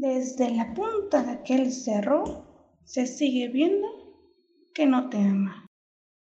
Desde la punta de aquel cerro se sigue viendo que no te ama.